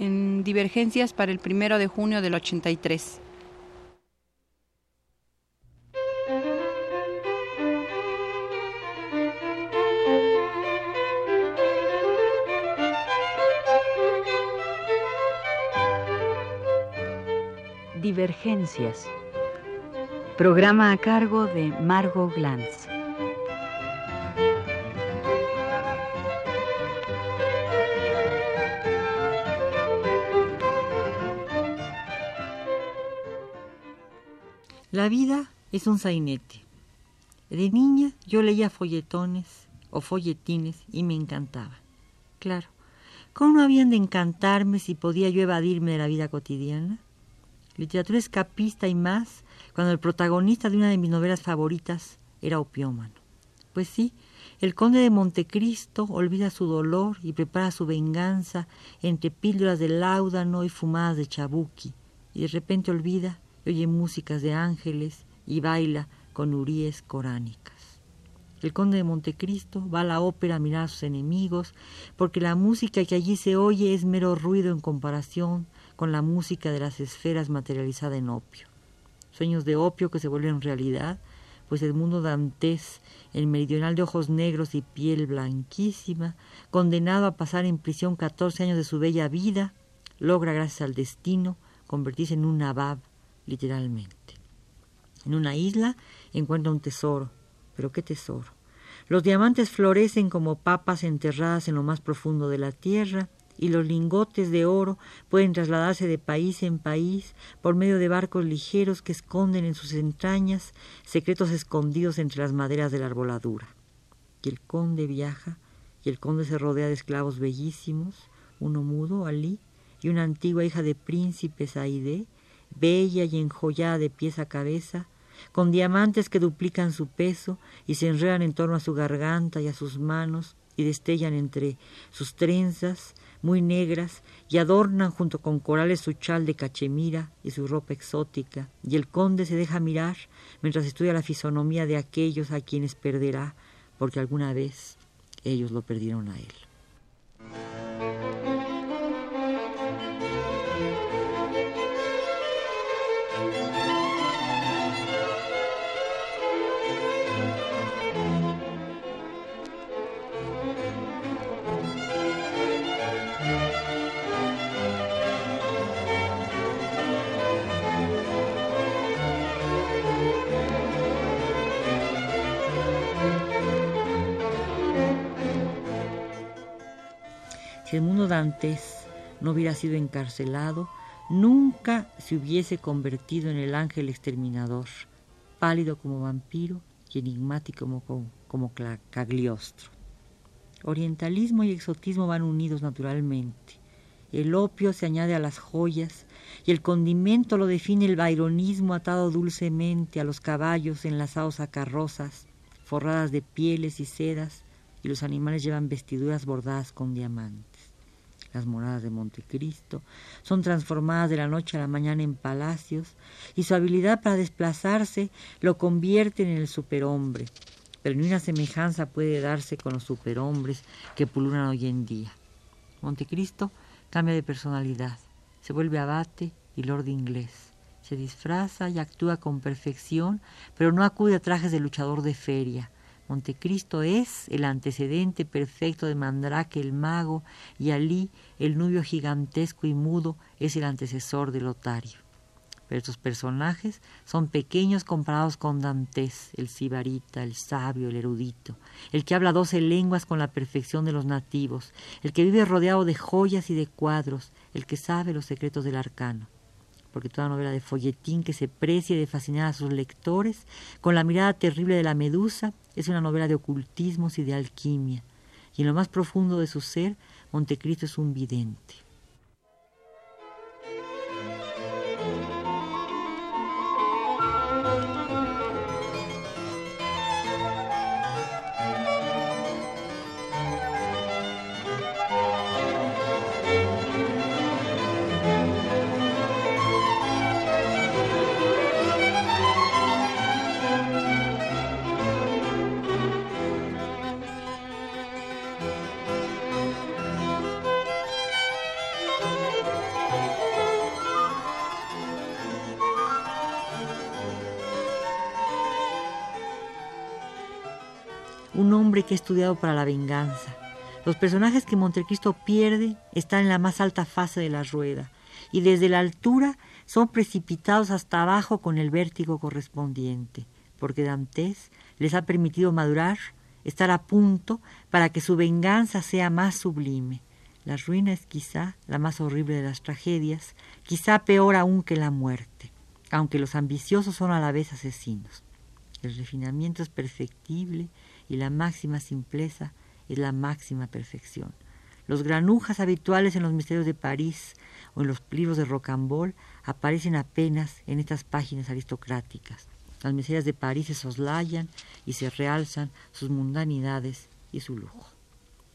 en Divergencias para el primero de junio del 83. Divergencias. Programa a cargo de Margot Glantz. La vida es un sainete. De niña yo leía folletones o folletines y me encantaba. Claro, ¿cómo no habían de encantarme si podía yo evadirme de la vida cotidiana? Literatura escapista y más cuando el protagonista de una de mis novelas favoritas era opiómano. Pues sí, el conde de Montecristo olvida su dolor y prepara su venganza entre píldoras de láudano y fumadas de chabuqui, y de repente olvida oye músicas de ángeles y baila con uríes coránicas. El conde de Montecristo va a la ópera a mirar a sus enemigos, porque la música que allí se oye es mero ruido en comparación con la música de las esferas materializada en opio. Sueños de opio que se vuelven realidad, pues el mundo dantés, el meridional de ojos negros y piel blanquísima, condenado a pasar en prisión catorce años de su bella vida, logra, gracias al destino, convertirse en un nabab literalmente. En una isla encuentra un tesoro, pero ¿qué tesoro? Los diamantes florecen como papas enterradas en lo más profundo de la tierra y los lingotes de oro pueden trasladarse de país en país por medio de barcos ligeros que esconden en sus entrañas secretos escondidos entre las maderas de la arboladura. Y el conde viaja, y el conde se rodea de esclavos bellísimos, uno mudo, Alí, y una antigua hija de príncipes, Aide, bella y enjollada de pies a cabeza, con diamantes que duplican su peso y se enredan en torno a su garganta y a sus manos y destellan entre sus trenzas muy negras y adornan junto con corales su chal de cachemira y su ropa exótica, y el conde se deja mirar mientras estudia la fisonomía de aquellos a quienes perderá, porque alguna vez ellos lo perdieron a él. Dantes no hubiera sido encarcelado, nunca se hubiese convertido en el ángel exterminador, pálido como vampiro y enigmático como, como Cagliostro. Orientalismo y exotismo van unidos naturalmente. El opio se añade a las joyas y el condimento lo define el baironismo atado dulcemente a los caballos enlazados a carrozas forradas de pieles y sedas y los animales llevan vestiduras bordadas con diamantes las moradas de Montecristo, son transformadas de la noche a la mañana en palacios y su habilidad para desplazarse lo convierte en el superhombre. Pero ni una semejanza puede darse con los superhombres que pululan hoy en día. Montecristo cambia de personalidad, se vuelve abate y lord inglés. Se disfraza y actúa con perfección, pero no acude a trajes de luchador de feria Montecristo es el antecedente perfecto de Mandrake el mago y Alí, el nubio gigantesco y mudo, es el antecesor de Lotario. Pero estos personajes son pequeños comparados con Dantes, el sibarita, el sabio, el erudito, el que habla doce lenguas con la perfección de los nativos, el que vive rodeado de joyas y de cuadros, el que sabe los secretos del arcano porque toda novela de folletín que se precie de fascinar a sus lectores con la mirada terrible de la medusa es una novela de ocultismos y de alquimia, y en lo más profundo de su ser, Montecristo es un vidente. Hombre que ha estudiado para la venganza. Los personajes que Montecristo pierde están en la más alta fase de la rueda y desde la altura son precipitados hasta abajo con el vértigo correspondiente, porque Dantes les ha permitido madurar, estar a punto para que su venganza sea más sublime. La ruina es quizá la más horrible de las tragedias, quizá peor aún que la muerte, aunque los ambiciosos son a la vez asesinos. El refinamiento es perfectible y la máxima simpleza es la máxima perfección. Los granujas habituales en los misterios de París o en los libros de Rocambole aparecen apenas en estas páginas aristocráticas. Las miserias de París se soslayan y se realzan sus mundanidades y su lujo.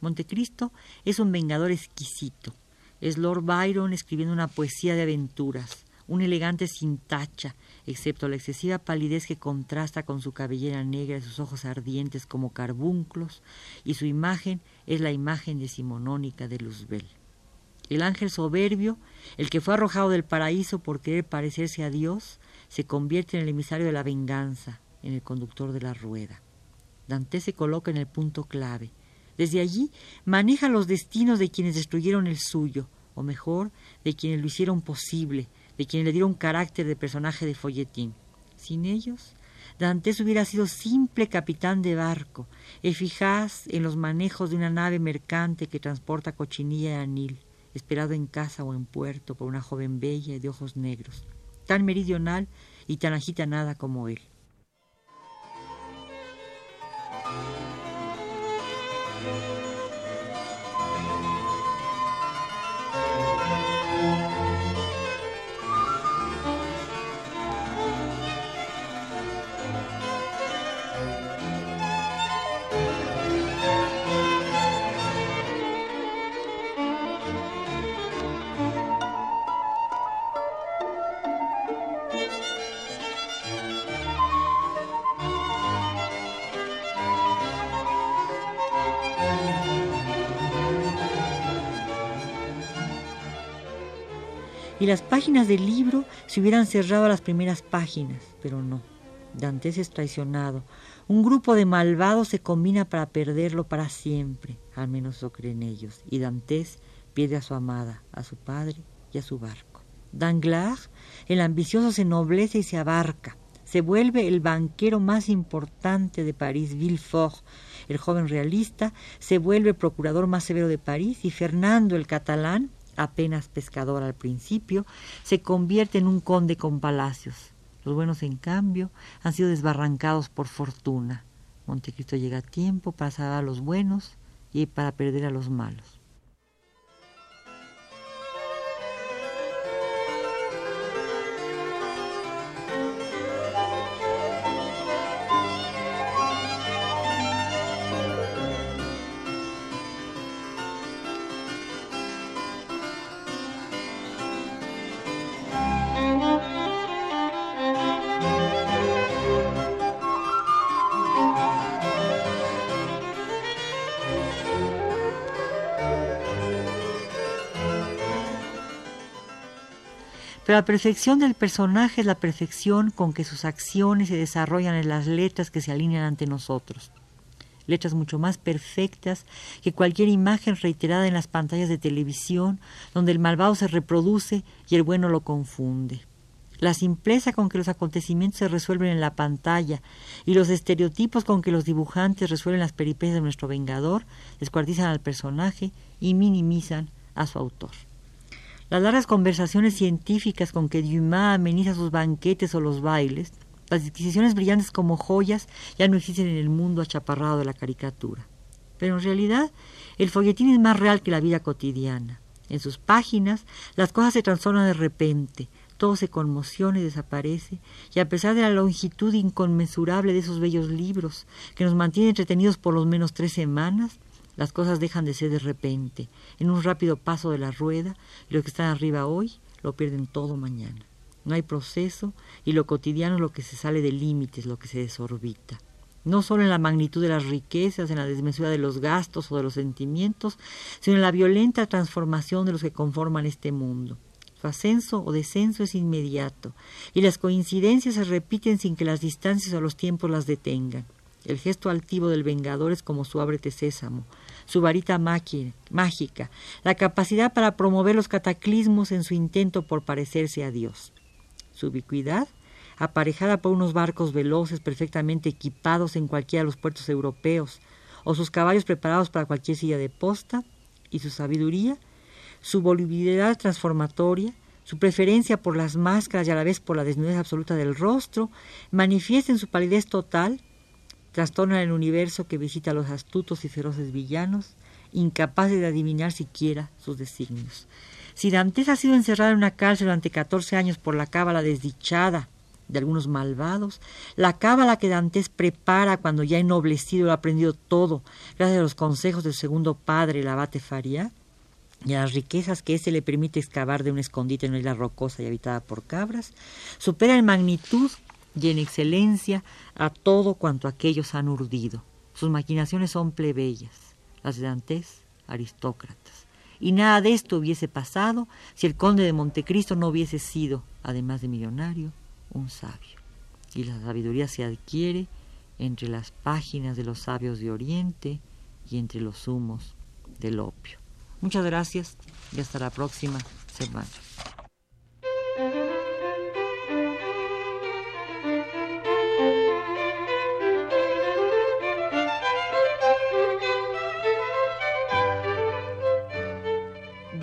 Montecristo es un vengador exquisito. Es Lord Byron escribiendo una poesía de aventuras, un elegante sin tacha, excepto la excesiva palidez que contrasta con su cabellera negra y sus ojos ardientes como carbunclos, y su imagen es la imagen decimonónica de Luzbel. El ángel soberbio, el que fue arrojado del paraíso por querer parecerse a Dios, se convierte en el emisario de la venganza, en el conductor de la rueda. Dante se coloca en el punto clave. Desde allí maneja los destinos de quienes destruyeron el suyo, o mejor, de quienes lo hicieron posible, de quienes le dieron carácter de personaje de folletín. Sin ellos, Dantes hubiera sido simple capitán de barco, eficaz en los manejos de una nave mercante que transporta cochinilla y anil, esperado en casa o en puerto por una joven bella y de ojos negros, tan meridional y tan agitanada como él. Y las páginas del libro se hubieran cerrado a las primeras páginas, pero no. Dantes es traicionado. Un grupo de malvados se combina para perderlo para siempre, al menos lo creen ellos, y Dantes pierde a su amada, a su padre y a su barco. Danglars, el ambicioso, se noblece y se abarca. Se vuelve el banquero más importante de París, Villefort. El joven realista se vuelve el procurador más severo de París y Fernando, el catalán, apenas pescador al principio, se convierte en un conde con palacios. Los buenos, en cambio, han sido desbarrancados por fortuna. Montecristo llega a tiempo para salvar a los buenos y para perder a los malos. Pero la perfección del personaje es la perfección con que sus acciones se desarrollan en las letras que se alinean ante nosotros. Letras mucho más perfectas que cualquier imagen reiterada en las pantallas de televisión, donde el malvado se reproduce y el bueno lo confunde. La simpleza con que los acontecimientos se resuelven en la pantalla y los estereotipos con que los dibujantes resuelven las peripecias de nuestro vengador descuartizan al personaje y minimizan a su autor. Las largas conversaciones científicas con que Dumas ameniza sus banquetes o los bailes, las disquisiciones brillantes como joyas ya no existen en el mundo achaparrado de la caricatura. Pero en realidad el folletín es más real que la vida cotidiana. En sus páginas las cosas se transforman de repente, todo se conmociona y desaparece, y a pesar de la longitud inconmensurable de esos bellos libros, que nos mantienen entretenidos por lo menos tres semanas, las cosas dejan de ser de repente, en un rápido paso de la rueda, y los que están arriba hoy lo pierden todo mañana. No hay proceso y lo cotidiano es lo que se sale de límites, lo que se desorbita. No solo en la magnitud de las riquezas, en la desmesura de los gastos o de los sentimientos, sino en la violenta transformación de los que conforman este mundo. Su ascenso o descenso es inmediato, y las coincidencias se repiten sin que las distancias o los tiempos las detengan. El gesto altivo del vengador es como su ábrete sésamo, su varita mágica, la capacidad para promover los cataclismos en su intento por parecerse a Dios. Su ubicuidad, aparejada por unos barcos veloces perfectamente equipados en cualquiera de los puertos europeos, o sus caballos preparados para cualquier silla de posta, y su sabiduría, su volubilidad transformatoria, su preferencia por las máscaras y a la vez por la desnudez absoluta del rostro, manifiesta en su palidez total, trastorna el universo que visita a los astutos y feroces villanos, incapaces de adivinar siquiera sus designios. Si Dantes ha sido encerrado en una cárcel durante catorce años por la cábala desdichada de algunos malvados, la cábala que Dantes prepara cuando ya ennoblecido lo ha aprendido todo, gracias a los consejos del segundo padre, el abate Faría, y a las riquezas que éste le permite excavar de un escondite en una isla rocosa y habitada por cabras, supera en magnitud y en excelencia a todo cuanto aquellos han urdido. Sus maquinaciones son plebeyas, las de Dantes aristócratas. Y nada de esto hubiese pasado si el conde de Montecristo no hubiese sido, además de millonario, un sabio. Y la sabiduría se adquiere entre las páginas de los sabios de Oriente y entre los humos del opio. Muchas gracias y hasta la próxima semana.